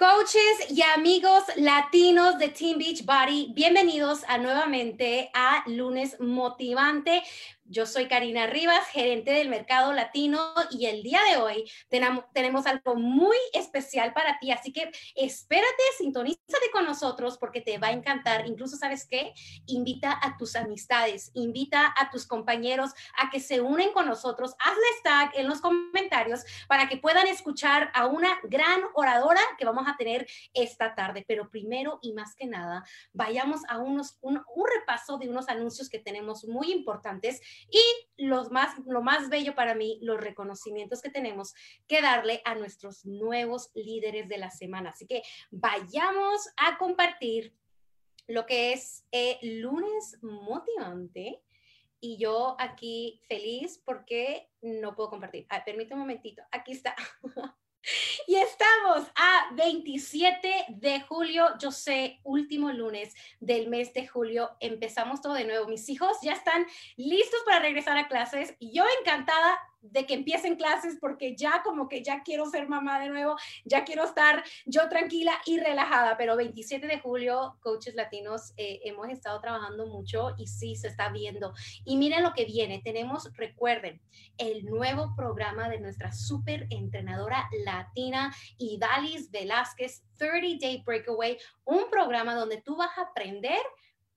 Coaches y amigos latinos de Team Beach Body, bienvenidos a nuevamente a Lunes Motivante. Yo soy Karina Rivas, gerente del mercado latino y el día de hoy tenemos, algo muy especial para ti, así que espérate, sintonízate con nosotros porque te va a encantar. Incluso, ¿sabes qué? Invita a tus amistades, invita a tus compañeros a que se unen con nosotros. Hazle tag en los comentarios para que puedan escuchar a una gran oradora que vamos a tener esta tarde. Pero primero y más que nada, vayamos a unos, un repaso de unos anuncios que tenemos muy importantes y los más, lo más bello para mí, los reconocimientos que tenemos que darle a nuestros nuevos líderes de la semana. Así que vayamos a compartir lo que es eh, lunes motivante. Y yo aquí feliz porque no puedo compartir. Ah, permíteme un momentito. Aquí está. Y estamos a 27 de julio, yo sé, último lunes del mes de julio, empezamos todo de nuevo. Mis hijos ya están listos para regresar a clases yo encantada de que empiecen clases porque ya como que ya quiero ser mamá de nuevo, ya quiero estar yo tranquila y relajada, pero 27 de julio, coaches latinos, eh, hemos estado trabajando mucho y sí se está viendo. Y miren lo que viene, tenemos, recuerden, el nuevo programa de nuestra súper entrenadora latina, Idalis Velázquez, 30 Day Breakaway, un programa donde tú vas a aprender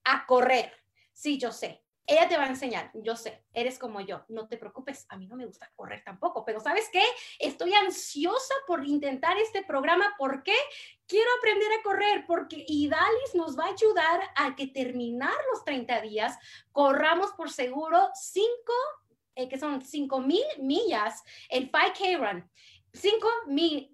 a correr. Sí, yo sé, ella te va a enseñar, yo sé, eres como yo, no te preocupes, a mí no me gusta correr tampoco, pero ¿sabes qué? Estoy ansiosa por intentar este programa, ¿por qué? Quiero aprender a correr porque Idalis nos va a ayudar a que terminar los 30 días, corramos por seguro 5, eh, que son 5 mil millas, el 5K Run. 5 mil,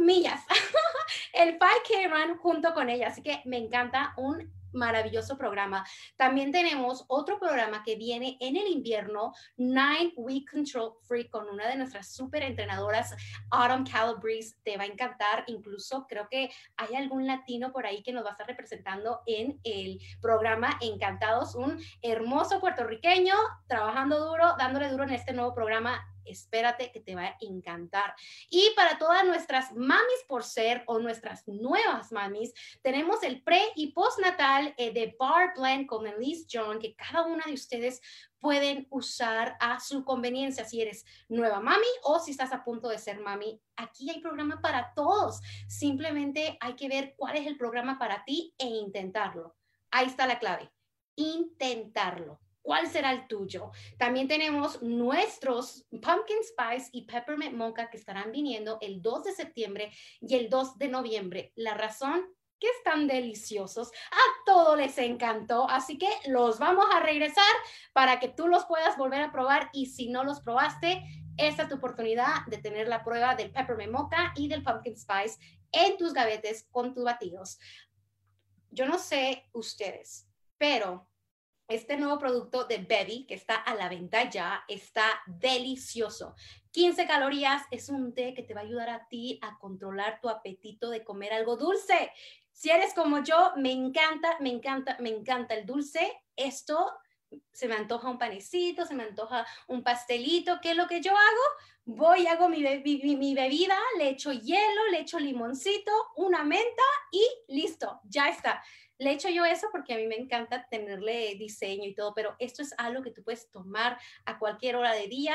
millas, el 5K Run junto con ella. Así que me encanta un maravilloso programa. También tenemos otro programa que viene en el invierno, Nine Week Control Free, con una de nuestras super entrenadoras, Autumn Calabrese. Te va a encantar. Incluso creo que hay algún latino por ahí que nos va a estar representando en el programa Encantados, un hermoso puertorriqueño trabajando duro, dándole duro en este nuevo programa espérate que te va a encantar. Y para todas nuestras mamis por ser o nuestras nuevas mamis, tenemos el pre y postnatal eh, de Bar Blend con Elise John, que cada una de ustedes pueden usar a su conveniencia si eres nueva mami o si estás a punto de ser mami. Aquí hay programa para todos. Simplemente hay que ver cuál es el programa para ti e intentarlo. Ahí está la clave. Intentarlo. ¿Cuál será el tuyo? También tenemos nuestros Pumpkin Spice y Peppermint Mocha que estarán viniendo el 2 de septiembre y el 2 de noviembre. La razón que están deliciosos. A todos les encantó, así que los vamos a regresar para que tú los puedas volver a probar y si no los probaste, esta es tu oportunidad de tener la prueba del Peppermint Mocha y del Pumpkin Spice en tus gavetes con tus batidos. Yo no sé ustedes, pero este nuevo producto de Betty, que está a la venta ya, está delicioso. 15 calorías es un té que te va a ayudar a ti a controlar tu apetito de comer algo dulce. Si eres como yo, me encanta, me encanta, me encanta el dulce. Esto se me antoja un panecito, se me antoja un pastelito. ¿Qué es lo que yo hago? Voy, hago mi, mi, bebida, le echo hielo, le echo limoncito, una menta y listo, ya está. Le echo yo eso porque a mí me encanta tenerle diseño y todo, pero esto es algo que tú puedes tomar a cualquier hora de día,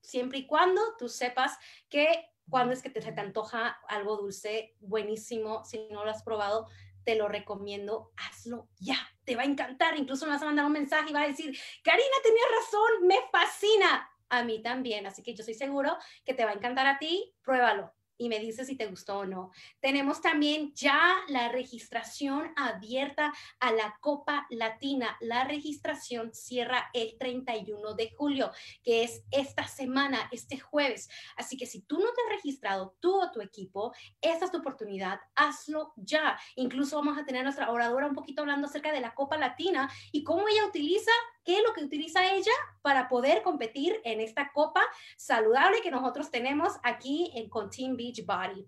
siempre y cuando tú sepas que cuando es que te, te antoja algo dulce, buenísimo, si no lo has probado, te lo recomiendo, hazlo ya, te va a encantar, incluso me vas a mandar un mensaje y va a decir, Karina, tenías razón, me fascina, a mí también, así que yo estoy seguro que te va a encantar a ti, pruébalo y me dices si te gustó o no. Tenemos también ya la registración abierta a la Copa Latina. La registración cierra el 31 de julio, que es esta semana, este jueves. Así que si tú no te has registrado, tú o tu equipo, esta es tu oportunidad, hazlo ya. Incluso vamos a tener a nuestra oradora un poquito hablando acerca de la Copa Latina y cómo ella utiliza qué es lo que utiliza ella para poder competir en esta copa saludable que nosotros tenemos aquí en con Beach Body.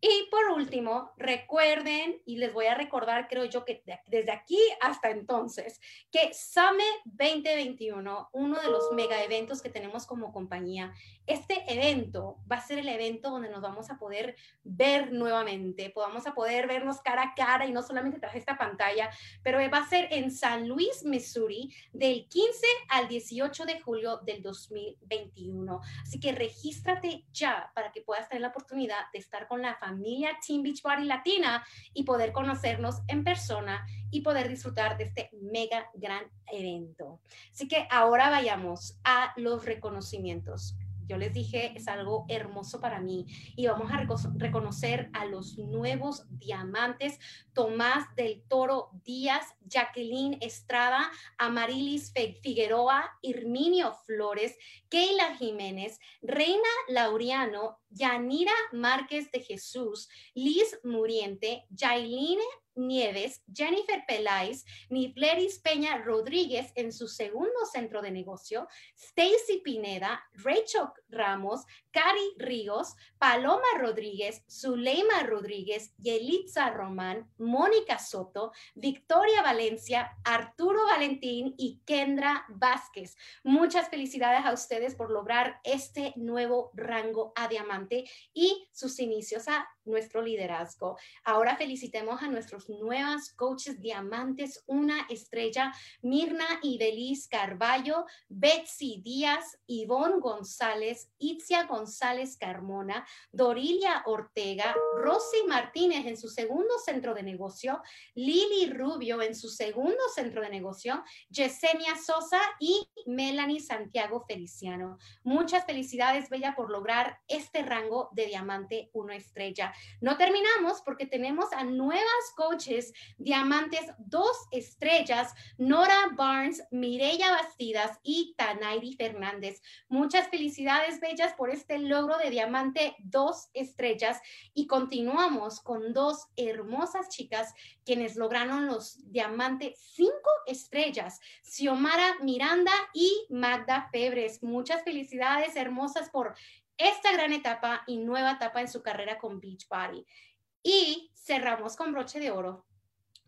Y por último, recuerden, y les voy a recordar, creo yo que desde aquí hasta entonces, que Summit 2021, uno de los mega eventos que tenemos como compañía, este evento va a ser el evento donde nos vamos a poder ver nuevamente, podamos a poder vernos cara a cara y no solamente tras esta pantalla, pero va a ser en San Luis, Missouri, del 15 al 18 de julio del 2021. Así que regístrate ya para que puedas tener la oportunidad de estar con la familia Team Beachbody Latina y poder conocernos en persona y poder disfrutar de este mega gran evento. Así que ahora vayamos a los reconocimientos yo les dije, es algo hermoso para mí y vamos a reconocer a los nuevos diamantes, Tomás del Toro Díaz, Jacqueline Estrada, Amarilis Figueroa, Irminio Flores, Keila Jiménez, Reina Laureano, Yanira Márquez de Jesús, Liz Muriente, Jailine Nieves, Jennifer Peláez, Nifleris Peña Rodríguez en su segundo centro de negocio, Stacy Pineda, Rachel Ramos, Cari Ríos, Paloma Rodríguez, Zuleima Rodríguez, Yelitza Román, Mónica Soto, Victoria Valencia, Arturo Valentín y Kendra Vázquez. Muchas felicidades a ustedes por lograr este nuevo rango a diamante y sus inicios a nuestro liderazgo. Ahora felicitemos a nuestros nuevas coaches diamantes, una estrella, Mirna y Delis Carballo, Betsy Díaz, Ivonne González, Itzia González Carmona, Dorilia Ortega, Rosy Martínez en su segundo centro de negocio, Lili Rubio en su segundo centro de negocio, Yesenia Sosa y Melanie Santiago Feliciano. Muchas felicidades, Bella, por lograr este rango de diamante una estrella. No terminamos porque tenemos a nuevas coaches diamantes dos estrellas, Nora Barnes, Mireya Bastidas y Tanairi Fernández. Muchas felicidades, Bellas, por este logro de diamante dos estrellas y continuamos con dos hermosas chicas quienes lograron los diamantes cinco estrellas, Xiomara Miranda y Magda Febres. Muchas felicidades hermosas por esta gran etapa y nueva etapa en su carrera con Beachbody. Y cerramos con broche de oro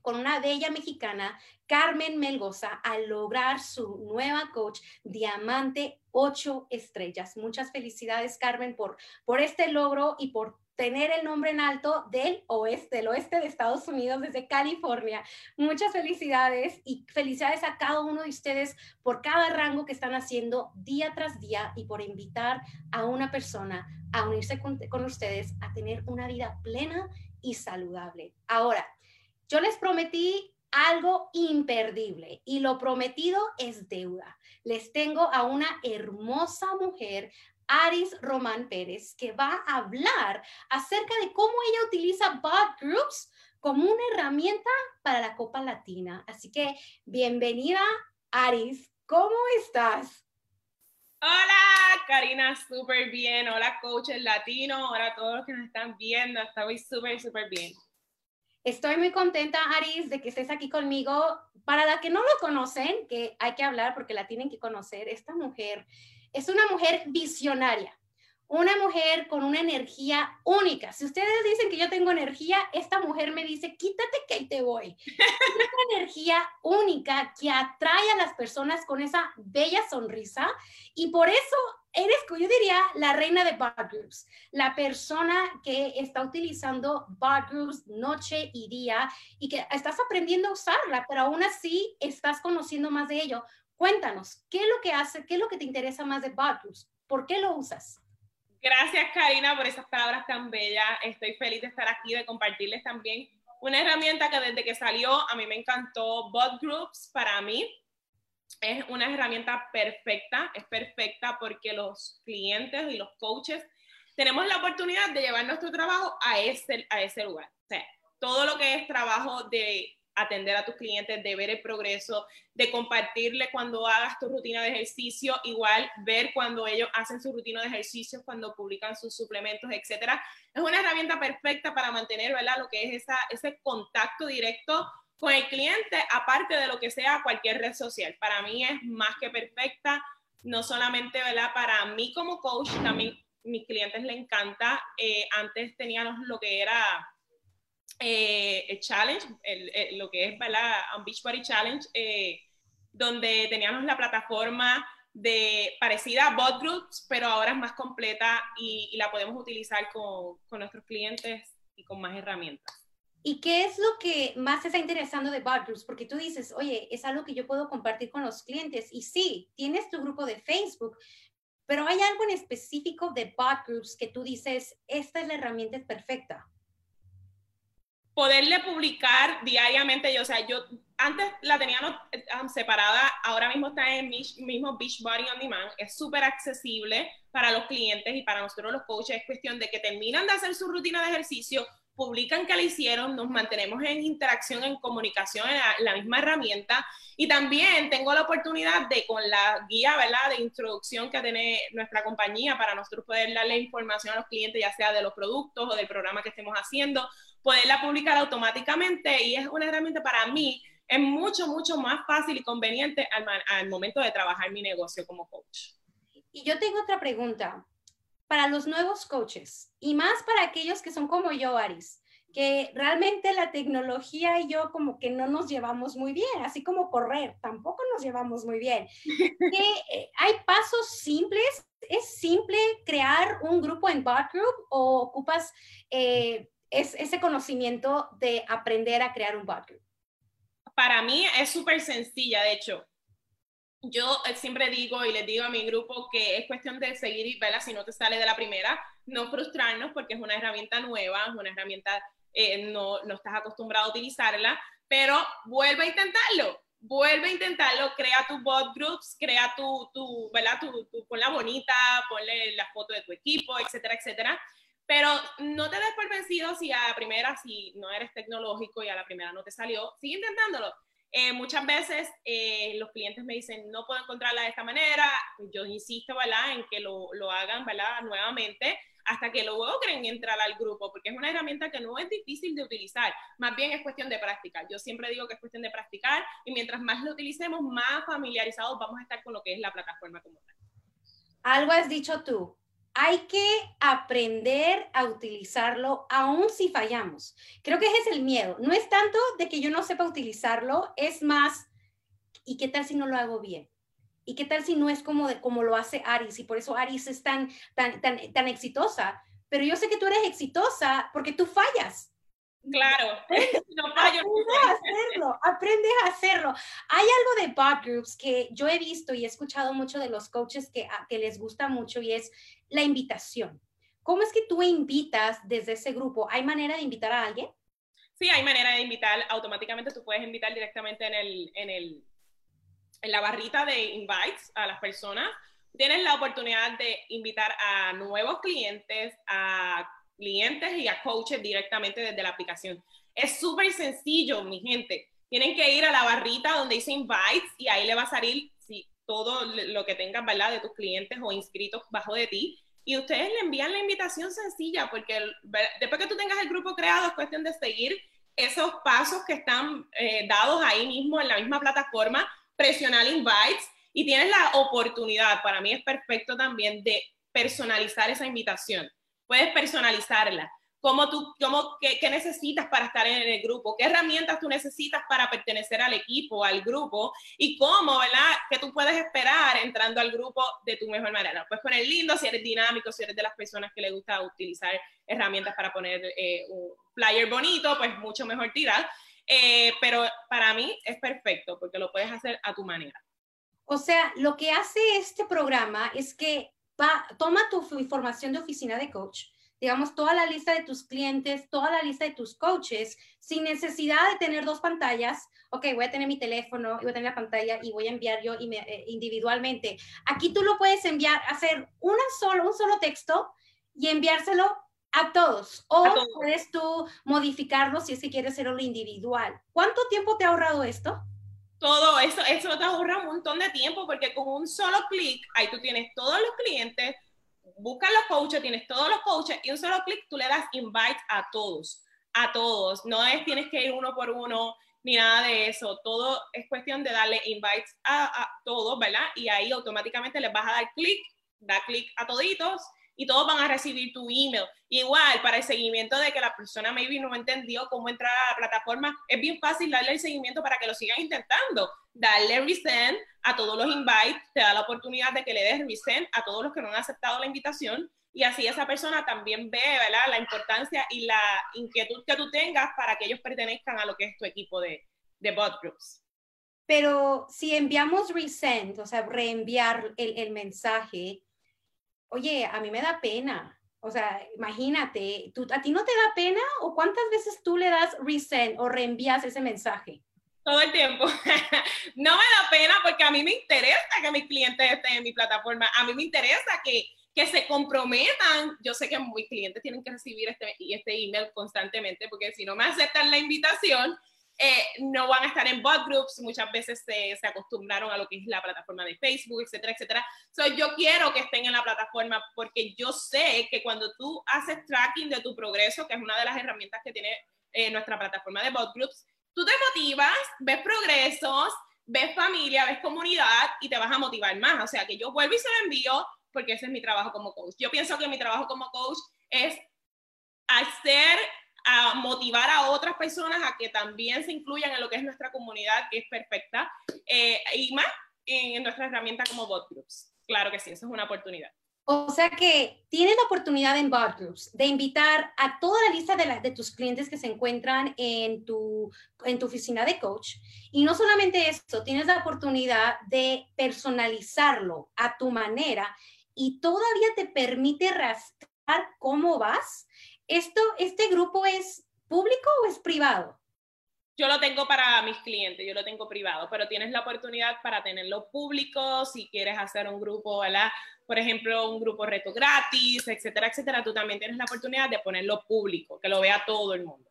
con una bella mexicana, Carmen Melgoza, al lograr su nueva coach Diamante 8 estrellas. Muchas felicidades, Carmen, por, por este logro y por tener el nombre en alto del oeste, del oeste de Estados Unidos, desde California. Muchas felicidades y felicidades a cada uno de ustedes por cada rango que están haciendo día tras día y por invitar a una persona a unirse con, con ustedes a tener una vida plena y saludable. Ahora, yo les prometí algo imperdible y lo prometido es deuda. Les tengo a una hermosa mujer Aris Román Pérez, que va a hablar acerca de cómo ella utiliza bot groups como una herramienta para la Copa Latina. Así que bienvenida, Aris. ¿Cómo estás? Hola, Karina, súper bien. Hola, coaches latino. Hola a todos los que nos están viendo. Estoy súper, súper bien. Estoy muy contenta, Aris, de que estés aquí conmigo. Para la que no lo conocen, que hay que hablar porque la tienen que conocer, esta mujer es una mujer visionaria, una mujer con una energía única. Si ustedes dicen que yo tengo energía, esta mujer me dice, quítate que ahí te voy. Una energía única que atrae a las personas con esa bella sonrisa y por eso eres, yo diría, la reina de bar groups, la persona que está utilizando bar groups noche y día y que estás aprendiendo a usarla, pero aún así estás conociendo más de ello. Cuéntanos, ¿qué es lo que hace, qué es lo que te interesa más de Botgroups? ¿Por qué lo usas? Gracias, Karina, por esas palabras tan bellas. Estoy feliz de estar aquí, de compartirles también una herramienta que desde que salió a mí me encantó. Bot Groups para mí es una herramienta perfecta, es perfecta porque los clientes y los coaches tenemos la oportunidad de llevar nuestro trabajo a ese, a ese lugar. O sea, todo lo que es trabajo de atender a tus clientes, de ver el progreso, de compartirle cuando hagas tu rutina de ejercicio, igual ver cuando ellos hacen su rutina de ejercicio, cuando publican sus suplementos, etcétera. Es una herramienta perfecta para mantener, ¿verdad? Lo que es ese contacto directo con el cliente, aparte de lo que sea cualquier red social. Para mí es más que perfecta, no solamente, ¿verdad? Para mí como coach, también mis clientes le encanta. Eh, antes teníamos lo que era eh, el challenge, lo que es ¿verdad? un Beachbody Challenge, eh, donde teníamos la plataforma de parecida a Bot Groups, pero ahora es más completa y, la podemos utilizar con, con, nuestros clientes y con más herramientas. ¿Y qué es lo que más te está interesando de Bot Groups? Porque tú dices, oye, es algo que yo puedo compartir con los clientes. Y sí, tienes tu grupo de Facebook, pero hay algo en específico de Bot Groups que tú dices, esta es la herramienta perfecta poderle publicar diariamente, yo, o sea, yo antes la teníamos separada, ahora mismo está en el mismo Beachbody On Demand, es súper accesible para los clientes y para nosotros los coaches, es cuestión de que terminan de hacer su rutina de ejercicio, publican que la hicieron, nos mantenemos en interacción, en comunicación, en la, misma herramienta. Y también tengo la oportunidad de, con la guía, ¿verdad?, de introducción que tiene nuestra compañía para nosotros poder darle información a los clientes, ya sea de los productos o del programa que estemos haciendo, poderla publicar automáticamente y es una herramienta para mí, es mucho, mucho más fácil y conveniente al, al momento de trabajar mi negocio como coach. Y yo tengo otra pregunta. Para los nuevos coaches y más para aquellos que son como yo, Aris, que realmente la tecnología y yo como que no nos llevamos muy bien, así como correr, tampoco nos llevamos muy bien. Eh, ¿Hay pasos simples? ¿Es simple crear un grupo en Group o ocupas eh, es ese conocimiento de aprender a crear un bot Para mí es súper sencilla, de hecho. Yo eh, siempre digo y les digo a mi grupo que es cuestión de seguir y verla si no te sale de la primera, no frustrarnos porque es una herramienta nueva, es una herramienta, eh, no, no estás acostumbrado a utilizarla, pero vuelve a intentarlo, vuelve a intentarlo, crea tu bot groups, crea tu, tu ¿verdad? Tu, tu, ponla bonita, ponle la foto de tu equipo, etcétera, etcétera. Pero no te des por vencido si a la primera, si no eres tecnológico y a la primera no te salió, sigue intentándolo. Eh, muchas veces eh, los clientes me dicen, no puedo encontrarla de esta manera, yo insisto, ¿verdad?, en que lo, lo hagan, ¿verdad?, nuevamente, hasta que lo logren entrar al grupo, porque es una herramienta que no es difícil de utilizar, más bien es cuestión de practicar. Yo siempre digo que es cuestión de practicar y mientras más lo utilicemos, más familiarizados vamos a estar con lo que es la plataforma como tal. Algo has dicho tú, hay que aprender a utilizarlo aun si fallamos. Creo que ese es el miedo. No es tanto de que yo no sepa utilizarlo, es más, ¿y qué tal si no lo hago bien? ¿Y qué tal si no es como, de, como lo hace Aris? Y por eso Aris es tan, tan, tan, tan exitosa. Pero yo sé que tú eres exitosa porque tú fallas. Claro, no fallo. Aprendes a hacerlo. Hay algo de bot groups que yo he visto y he escuchado mucho de los coaches que, que les gusta mucho y es la invitación. ¿Cómo es que tú invitas desde ese grupo? ¿Hay manera de invitar a alguien? Sí, hay manera de invitar. Automáticamente tú puedes invitar directamente en, el, en, el, en la barrita de invites a las personas. Tienes la oportunidad de invitar a nuevos clientes, a clientes y a coaches directamente desde la aplicación. Es súper sencillo, mi gente. Tienen que ir a la barrita donde dice invites y ahí le va a salir si, todo lo que tengas, ¿verdad? De tus clientes o inscritos bajo de ti. Y ustedes le envían la invitación sencilla porque después que tú tengas el grupo creado es cuestión de seguir esos pasos que están eh, dados ahí mismo en la misma plataforma, presionar invites y tienes la oportunidad, para mí es perfecto también, de personalizar esa invitación puedes personalizarla. ¿Cómo tú, cómo, qué, qué, necesitas para estar en el grupo? ¿Qué herramientas tú necesitas para pertenecer al equipo, al grupo? Y cómo, ¿verdad? ¿Qué tú puedes esperar entrando al grupo de tu mejor manera? Pues poner lindo si eres dinámico, si eres de las personas que le gusta utilizar herramientas para poner eh, un flyer bonito, pues mucho mejor tirar. Eh, pero para mí es perfecto porque lo puedes hacer a tu manera. O sea, lo que hace este programa es que toma tu información de oficina de coach, digamos, toda la lista de tus clientes, toda la lista de tus coaches, sin necesidad de tener dos pantallas. Ok, voy a tener mi teléfono y voy a tener la pantalla y voy a enviar yo eh, individualmente. Aquí tú lo puedes enviar, hacer una solo, un solo texto y enviárselo a todos. O puedes tú modificarlo si es que quieres hacerlo individual. ¿Cuánto tiempo te ha ahorrado esto? todo eso, eso te ahorra un montón de tiempo porque con un solo clic, ahí tú tienes todos los clientes, buscas los coaches, tienes todos los coaches y un solo clic tú le das invite a todos, a todos. No es tienes que ir uno por uno ni nada de eso. Todo es cuestión de darle invites a, a todos, ¿verdad? Y ahí automáticamente les vas a dar clic, da clic a toditos y todos van a recibir tu email. Igual, para el seguimiento de que la persona maybe no entendió cómo entrar a la plataforma, es bien fácil darle el seguimiento para que lo sigan intentando. Darle resend a todos los invites, te da la oportunidad de que le des resend a todos los que no han aceptado la invitación y así esa persona también ve ¿verdad? la importancia y la inquietud que tú tengas para que ellos pertenezcan a lo que es tu equipo de, de bot groups. Pero si enviamos resend, o sea, reenviar el, el mensaje, oye, a mí me da pena. O sea, imagínate, ¿tú, ¿a ti no te da pena o cuántas veces tú le das resend o reenvías ese mensaje? Todo el tiempo. no me da pena porque a mí me interesa que mis clientes estén en mi plataforma. A mí me interesa que, que se comprometan. Yo sé que mis clientes tienen que recibir este, este email constantemente porque si no me aceptan la invitación, eh, no van a estar en bot groups, muchas veces se, se, acostumbraron a lo que es la plataforma de Facebook, etcétera, etcétera. So, yo quiero que estén en la plataforma porque yo sé que cuando tú haces tracking de tu progreso, que es una de las herramientas que tiene eh, nuestra plataforma de bot groups, tú te motivas, ves progresos, ves familia, ves comunidad y te vas a motivar más. O sea, que yo vuelvo y se lo envío porque ese es mi trabajo como coach. Yo pienso que mi trabajo como coach es hacer a motivar a otras personas a que también se incluyan en lo que es nuestra comunidad, que es perfecta, eh, y más en nuestra herramienta como Bot Groups. Claro que sí, eso es una oportunidad. O sea que tienes la oportunidad en Bot Groups de invitar a toda la lista de, de, tus clientes que se encuentran en tu, en tu oficina de coach. Y no solamente eso, tienes la oportunidad de personalizarlo a tu manera y todavía te permite rastrear cómo vas ¿Esto, ¿Este grupo es público o es privado? Yo lo tengo para mis clientes, yo lo tengo privado, pero tienes la oportunidad para tenerlo público si quieres hacer un grupo, ¿verdad? Por ejemplo, un grupo reto gratis, etcétera, etcétera. Tú también tienes la oportunidad de ponerlo público, que lo vea todo el mundo.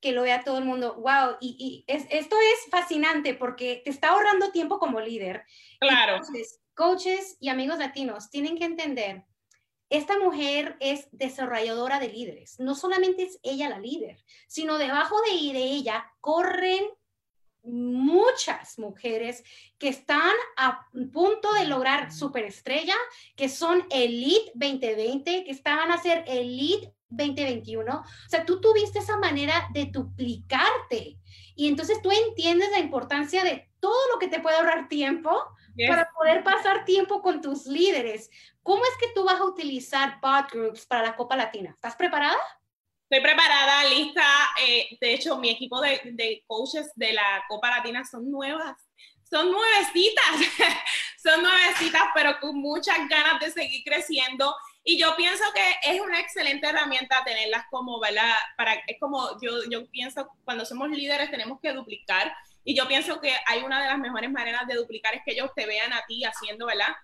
Que lo vea todo el mundo. Wow, y, y es, esto es fascinante porque te está ahorrando tiempo como líder. Claro. Entonces, coaches y amigos latinos tienen que entender esta mujer es desarrolladora de líderes. No solamente es ella la líder, sino debajo de, de ella corren muchas mujeres que están a punto de lograr superestrella, que son Elite 2020, que estaban a ser Elite 2021. O sea, tú tuviste esa manera de duplicarte y entonces tú entiendes la importancia de todo lo que te puede ahorrar tiempo para poder pasar tiempo con tus líderes. ¿Cómo es que tú vas a utilizar bot groups para la Copa Latina? ¿Estás preparada? Estoy preparada, lista. Eh, de hecho, mi equipo de, de, coaches de la Copa Latina son nuevas. Son nuevecitas, son nuevecitas, pero con muchas ganas de seguir creciendo. Y yo pienso que es una excelente herramienta tenerlas como, ¿verdad? Para, es como yo, yo pienso, cuando somos líderes tenemos que duplicar y yo pienso que hay una de las mejores maneras de duplicar es que ellos te vean a ti haciendo, ¿verdad?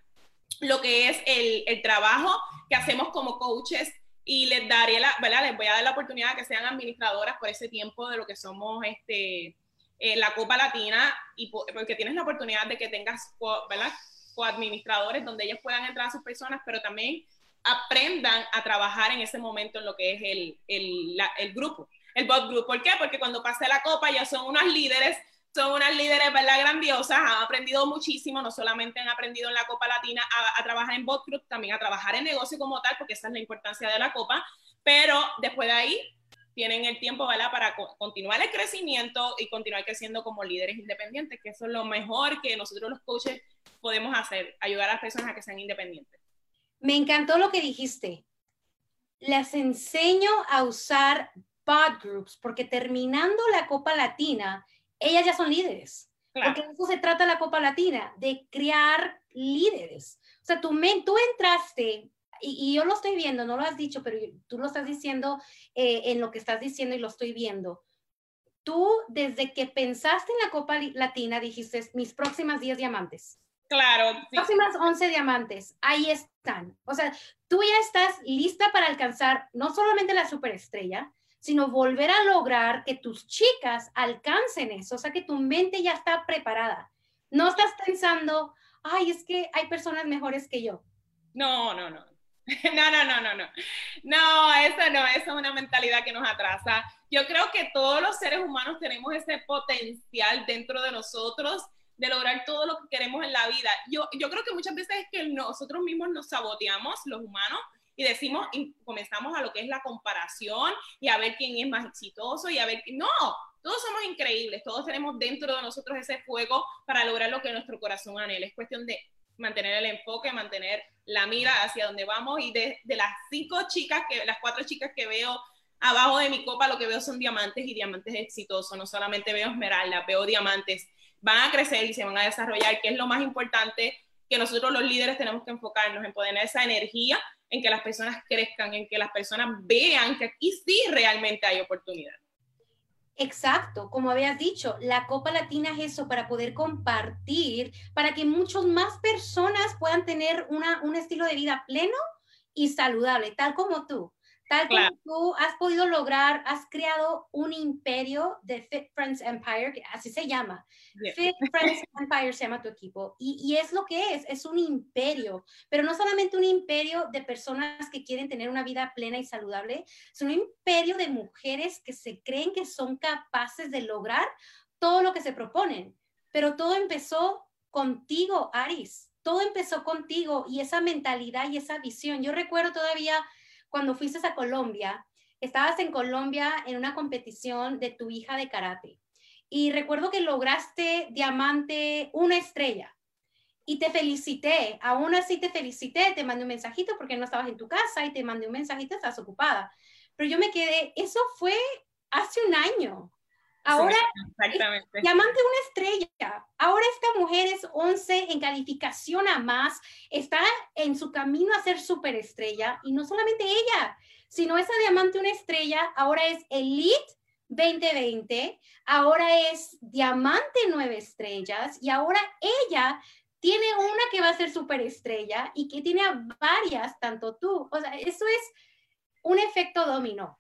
Lo que es el, el trabajo que hacemos como coaches y les daré la, ¿verdad? Les voy a dar la oportunidad de que sean administradoras por ese tiempo de lo que somos este, eh, la Copa Latina y porque tienes la oportunidad de que tengas, ¿verdad? coadministradores donde ellos puedan entrar a sus personas, pero también aprendan a trabajar en ese momento en lo que es el, el, la, el grupo, el bot group. ¿Por qué? Porque cuando pase la copa ya son unas líderes son unas líderes, ¿verdad? Grandiosas, han aprendido muchísimo, no solamente han aprendido en la Copa Latina a, a trabajar en bot group, también a trabajar en negocio como tal, porque esa es la importancia de la Copa, pero después de ahí tienen el tiempo, ¿verdad? Para continuar el crecimiento y continuar creciendo como líderes independientes, que eso es lo mejor que nosotros los coaches podemos hacer, ayudar a las personas a que sean independientes. Me encantó lo que dijiste. Les enseño a usar bot groups, porque terminando la Copa Latina, ellas ya son líderes. Claro. Porque eso se trata la Copa Latina, de crear líderes. O sea, tú, tú entraste, y, y, yo lo estoy viendo, no lo has dicho, pero tú lo estás diciendo eh, en lo que estás diciendo y lo estoy viendo. Tú, desde que pensaste en la Copa Latina, dijiste, mis próximas 10 diamantes. Claro. Sí. Próximas 11 diamantes, ahí están. O sea, tú ya estás lista para alcanzar no solamente la superestrella, sino volver a lograr que tus chicas alcancen eso, o sea, que tu mente ya está preparada. No estás pensando, ay, es que hay personas mejores que yo. No, no, no. No, no, no, no, no. No, eso no, eso es una mentalidad que nos atrasa. Yo creo que todos los seres humanos tenemos ese potencial dentro de nosotros de lograr todo lo que queremos en la vida. Yo, yo creo que muchas veces es que nosotros mismos nos saboteamos, los humanos, y decimos, y comenzamos a lo que es la comparación y a ver quién es más exitoso y a ver, no, todos somos increíbles, todos tenemos dentro de nosotros ese fuego para lograr lo que nuestro corazón anhela. Es cuestión de mantener el enfoque, mantener la mira hacia donde vamos y de, de las cinco chicas, que las cuatro chicas que veo abajo de mi copa, lo que veo son diamantes y diamantes exitosos, no solamente veo esmeraldas, veo diamantes, van a crecer y se van a desarrollar, que es lo más importante que nosotros los líderes tenemos que enfocarnos en poner esa energía en que las personas crezcan, en que las personas vean que aquí sí realmente hay oportunidad. Exacto, como habías dicho, la Copa Latina es eso para poder compartir, para que muchas más personas puedan tener una, un estilo de vida pleno y saludable, tal como tú. Tal como tú has podido lograr, has creado un imperio de Fit Friends Empire, que así se llama. Fit Friends Empire se llama tu equipo. Y, y, es lo que es, es un imperio. Pero no solamente un imperio de personas que quieren tener una vida plena y saludable, es un imperio de mujeres que se creen que son capaces de lograr todo lo que se proponen. Pero todo empezó contigo, Aris. Todo empezó contigo y esa mentalidad y esa visión. Yo recuerdo todavía cuando fuiste a Colombia, estabas en Colombia en una competición de tu hija de karate. Y recuerdo que lograste diamante una estrella. Y te felicité, aún así te felicité, te mandé un mensajito porque no estabas en tu casa y te mandé un mensajito, estás ocupada. Pero yo me quedé, eso fue hace un año. Ahora, diamante una estrella. Ahora esta mujer es 11 en calificación a más, está en su camino a ser superestrella y no solamente ella, sino esa diamante una estrella ahora es Elite 2020, ahora es diamante nueve estrellas y ahora ella tiene una que va a ser superestrella y que tiene varias, tanto tú. O sea, eso es un efecto dominó.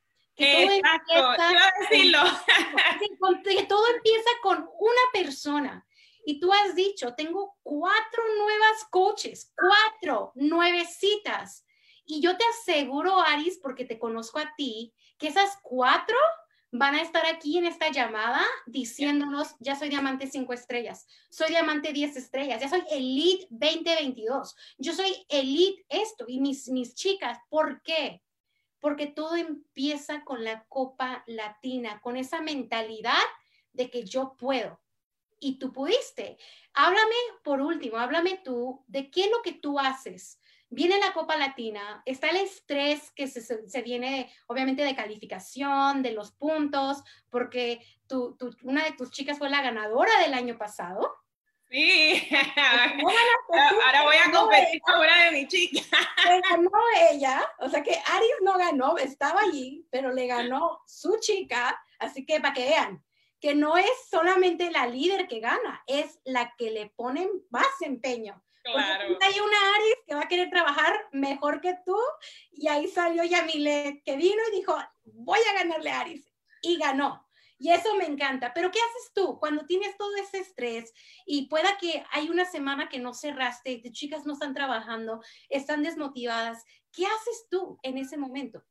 Que todo empieza, que todo empieza con una persona. Y tú has dicho, tengo cuatro nuevas coaches, cuatro nuevecitas. Y yo te aseguro, Aris, porque te conozco a ti, que esas cuatro van a estar aquí en esta llamada diciéndonos, ya soy diamante cinco estrellas, soy diamante 10 estrellas, ya soy elite 2022, yo soy elite esto y mis, mis chicas, ¿por qué? Porque todo empieza con la Copa Latina, con esa mentalidad de que yo puedo y tú pudiste. Háblame por último, háblame tú de qué es lo que tú haces. Viene la Copa Latina, está el estrés que se, viene obviamente de calificación, de los puntos, porque una de tus chicas fue la ganadora del año pasado. Sí, ahora voy a competir con una de mis chicas. ganó ella, o sea que Aris no ganó, estaba allí, pero le ganó su chica, así que para que vean que no es solamente la líder que gana, es la que le ponen más empeño. Claro. hay una Aris que va a querer trabajar mejor que tú y ahí salió Yamile que vino y dijo, voy a ganarle a Aris y ganó. Y eso me encanta. Pero ¿qué haces tú cuando tienes todo ese estrés y pueda que hay una semana que no cerraste, tus chicas no están trabajando, están desmotivadas? ¿Qué haces tú en ese momento?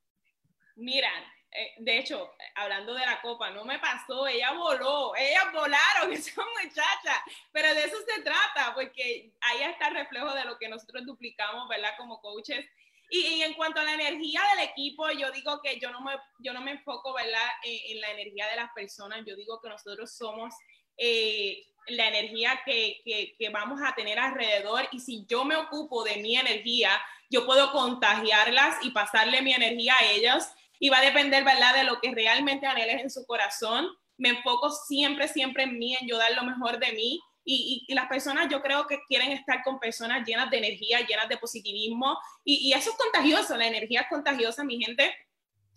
Mira, eh, de hecho, hablando de la copa, no me pasó, ella voló, ellas volaron, esa muchacha, pero de eso se trata, porque ahí está el reflejo de lo que nosotros duplicamos, ¿verdad? Como coaches y, en cuanto a la energía del equipo, yo digo que yo no me, yo no me enfoco, ¿verdad?, en, la energía de las personas. Yo digo que nosotros somos eh, la energía que, que, que, vamos a tener alrededor. Y si yo me ocupo de mi energía, yo puedo contagiarlas y pasarle mi energía a ellos. Y va a depender, ¿verdad?, de lo que realmente anheles en su corazón. Me enfoco siempre, siempre en mí, en yo dar lo mejor de mí y, las personas yo creo que quieren estar con personas llenas de energía, llenas de positivismo y, eso es contagioso, la energía es contagiosa, mi gente.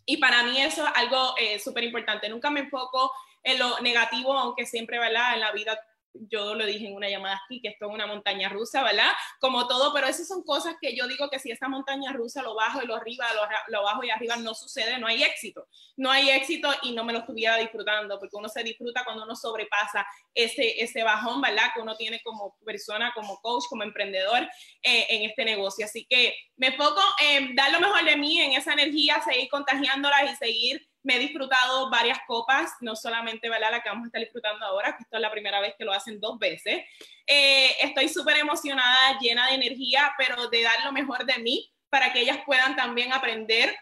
Y para mí eso es algo eh, súper importante. Nunca me enfoco en lo negativo, aunque siempre, ¿verdad? En la vida yo lo dije en una llamada aquí, que esto es una montaña rusa, ¿verdad? Como todo, pero esas son cosas que yo digo que si esta montaña rusa lo bajo y lo arriba, lo, lo bajo y arriba no sucede, no hay éxito. No hay éxito y no me lo estuviera disfrutando, porque uno se disfruta cuando uno sobrepasa ese, ese bajón, ¿verdad? Que uno tiene como persona, como coach, como emprendedor eh, en este negocio. Así que me enfoco en dar lo mejor de mí, en esa energía, seguir contagiándolas y seguir me he disfrutado varias copas, no solamente ¿verdad? la que vamos a estar disfrutando ahora, que esto es la primera vez que lo hacen dos veces. Eh, estoy súper emocionada, llena de energía, pero de dar lo mejor de mí para que ellas puedan también aprender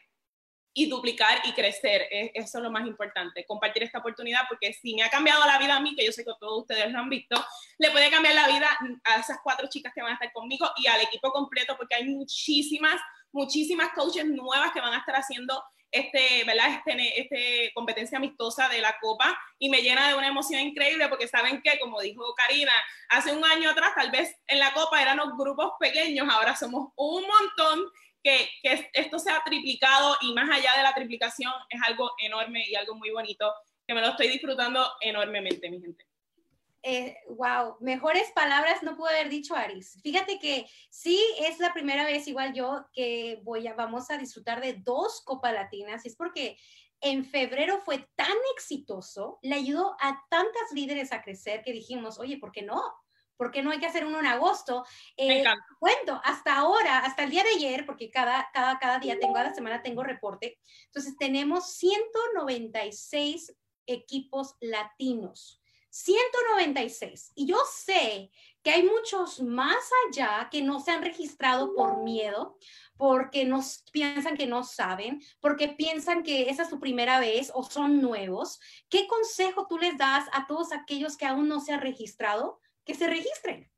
y duplicar y crecer. Eso es lo más importante, compartir esta oportunidad, porque si me ha cambiado la vida a mí, que yo sé que todos ustedes lo han visto, le puede cambiar la vida a esas cuatro chicas que van a estar conmigo y al equipo completo, porque hay muchísimas, muchísimas coaches nuevas que van a estar haciendo este, ¿verdad? Este, este competencia amistosa de la Copa y me llena de una emoción increíble porque saben que, como dijo Karina, hace un año atrás tal vez en la Copa eran los grupos pequeños, ahora somos un montón que, que, esto sea triplicado y más allá de la triplicación es algo enorme y algo muy bonito que me lo estoy disfrutando enormemente, mi gente. Eh, wow, mejores palabras no puedo haber dicho Aris. Fíjate que sí es la primera vez, igual yo, que voy a, vamos a disfrutar de dos Copa Latinas. Y es porque en febrero fue tan exitoso, le ayudó a tantas líderes a crecer que dijimos, oye, ¿por qué no? ¿Por qué no hay que hacer uno en agosto? Eh, cuento, hasta ahora, hasta el día de ayer, porque cada, cada, cada día tengo, cada semana tengo reporte, entonces tenemos 196 equipos latinos. 196. Y yo sé que hay muchos más allá que no se han registrado por miedo, porque nos piensan que no saben, porque piensan que esa es su primera vez o son nuevos. ¿Qué consejo tú les das a todos aquellos que aún no se han registrado? que se registren.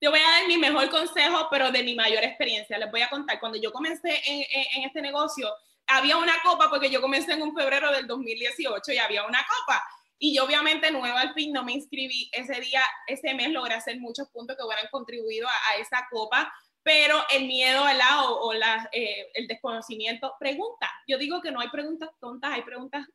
Yo voy a dar mi mejor consejo, pero de mi mayor experiencia. Les voy a contar, cuando yo comencé en, en, este negocio, había una copa, porque yo comencé en un febrero del 2018 y había una copa. Y yo obviamente nueva al fin no me inscribí ese día, ese mes logré hacer muchos puntos que hubieran contribuido a, esa copa, pero el miedo o, o la, eh, el desconocimiento, pregunta. Yo digo que no hay preguntas tontas, hay preguntas,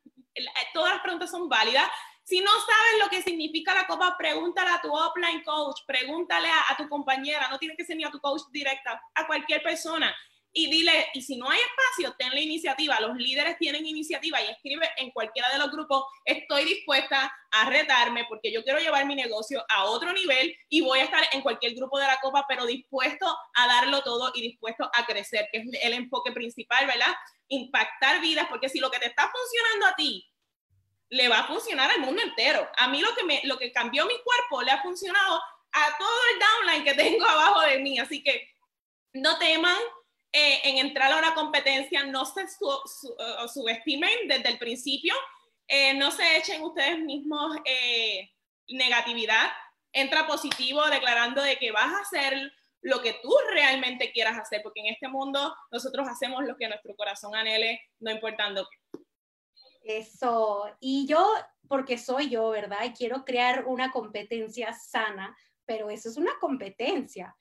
todas las preguntas son válidas si no sabes lo que significa la copa, pregúntale a tu offline coach, pregúntale a, tu compañera, no tiene que ser ni a tu coach directa, a cualquier persona. Y dile, y si no hay espacio, ten la iniciativa. Los líderes tienen iniciativa y escribe en cualquiera de los grupos, estoy dispuesta a retarme porque yo quiero llevar mi negocio a otro nivel y voy a estar en cualquier grupo de la copa, pero dispuesto a darlo todo y dispuesto a crecer, que es el enfoque principal, ¿verdad? Impactar vidas, porque si lo que te está funcionando a ti le va a funcionar al mundo entero. A mí lo que, me, lo que cambió mi cuerpo le ha funcionado a todo el downline que tengo abajo de mí. Así que no teman eh, en entrar a una competencia, no se uh, subestimen desde el principio, eh, no se echen ustedes mismos eh, negatividad, entra positivo declarando de que vas a hacer lo que tú realmente quieras hacer, porque en este mundo nosotros hacemos lo que nuestro corazón anhele, no importando qué. Eso, y yo, porque soy yo, ¿verdad? Y quiero crear una competencia sana, pero eso es una competencia.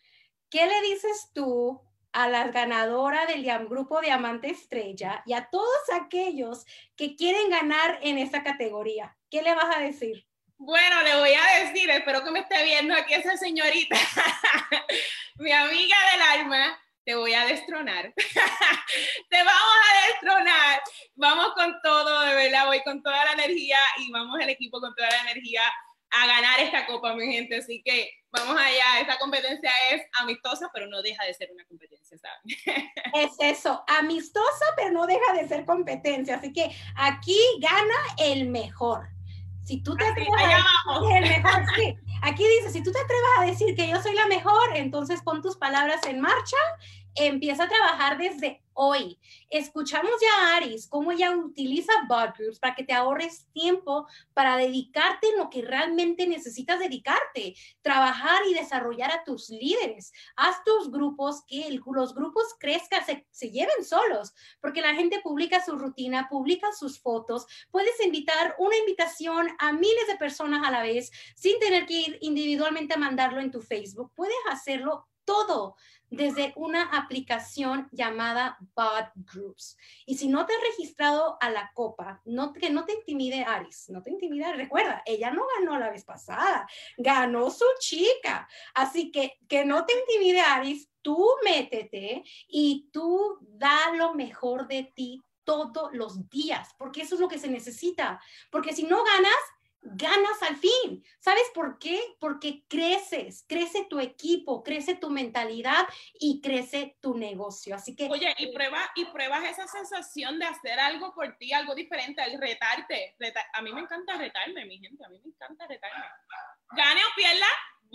¿Qué le dices tú a la ganadora del grupo Diamante Estrella y a todos aquellos que quieren ganar en esa categoría? ¿Qué le vas a decir? Bueno, le voy a decir, espero que me esté viendo aquí esa señorita, mi amiga del alma, te voy a destronar. te vamos a destronar. Vamos con todo, de verdad, voy con toda la energía y vamos el equipo con toda la energía a ganar esta copa, mi gente. Así que vamos allá. Esta competencia es amistosa, pero no deja de ser una competencia, ¿saben? es eso, amistosa, pero no deja de ser competencia. Así que aquí gana el mejor. Si tú te atreves a decir el mejor, sí. Aquí dice, si tú te atreves a decir que yo soy la mejor, entonces pon tus palabras en marcha, empieza a trabajar desde hoy. Escuchamos ya a Aris cómo ella utiliza bot groups para que te ahorres tiempo para dedicarte en lo que realmente necesitas dedicarte, trabajar y desarrollar a tus líderes. Haz tus grupos que los grupos crezcan, se, se lleven solos, porque la gente publica su rutina, publica sus fotos. Puedes invitar una invitación a miles de personas a la vez sin tener que ir individualmente a mandarlo en tu Facebook. Puedes hacerlo todo desde una aplicación llamada Bot Groups. Y si no te has registrado a la copa, no, que no te intimide Aris, no te intimide. Recuerda, ella no ganó la vez pasada, ganó su chica. Así que que no te intimide Aris, tú métete y tú da lo mejor de ti todos los días, porque eso es lo que se necesita. Porque si no ganas, ganas al fin. ¿Sabes por qué? Porque creces, crece tu equipo, crece tu mentalidad y crece tu negocio. Así que... Oye, y, prueba, y pruebas esa sensación de hacer algo por ti, algo diferente, el retarte. a mí me encanta retarme, mi gente, a mí me encanta retarme. Gane o pierda,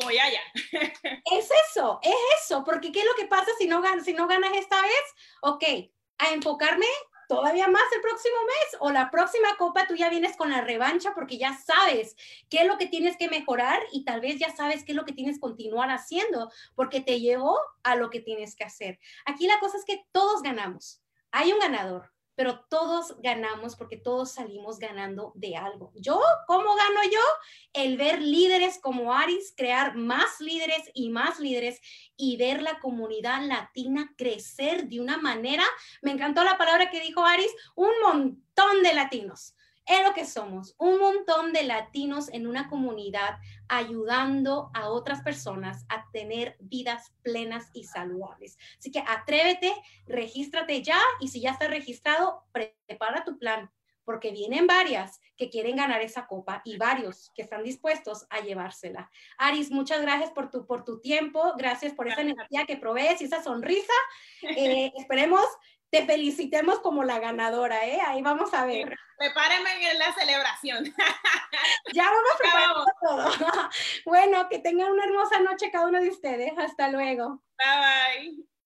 voy allá. Es eso, es eso. eso, porque ¿qué es lo que pasa si no, si no ganas esta vez? Ok, a enfocarme todavía más el próximo mes o la próxima copa tú ya vienes con la revancha porque ya sabes qué es lo que tienes que mejorar y tal vez ya sabes qué es lo que tienes que continuar haciendo porque te llevó a lo que tienes que hacer. Aquí la cosa es que todos ganamos. Hay un ganador pero todos ganamos porque todos salimos ganando de algo. Yo, ¿cómo gano yo? El ver líderes como Aris, crear más líderes y más líderes y ver la comunidad latina crecer de una manera, me encantó la palabra que dijo Aris, un montón de latinos es lo que somos, un montón de latinos en una comunidad ayudando a otras personas a tener vidas plenas y saludables. Así que atrévete, regístrate ya y si ya estás registrado, prepara tu plan, porque vienen varias que quieren ganar esa copa y varios que están dispuestos a llevársela. Aris, muchas gracias por tu, por tu tiempo, gracias por esa energía que provees y esa sonrisa. Eh, esperemos te felicitemos como la ganadora, ¿eh? Ahí vamos a ver. Prepárenme en la celebración. ya vamos preparando todo. bueno, que tengan una hermosa noche cada uno de ustedes. Hasta luego. Bye bye.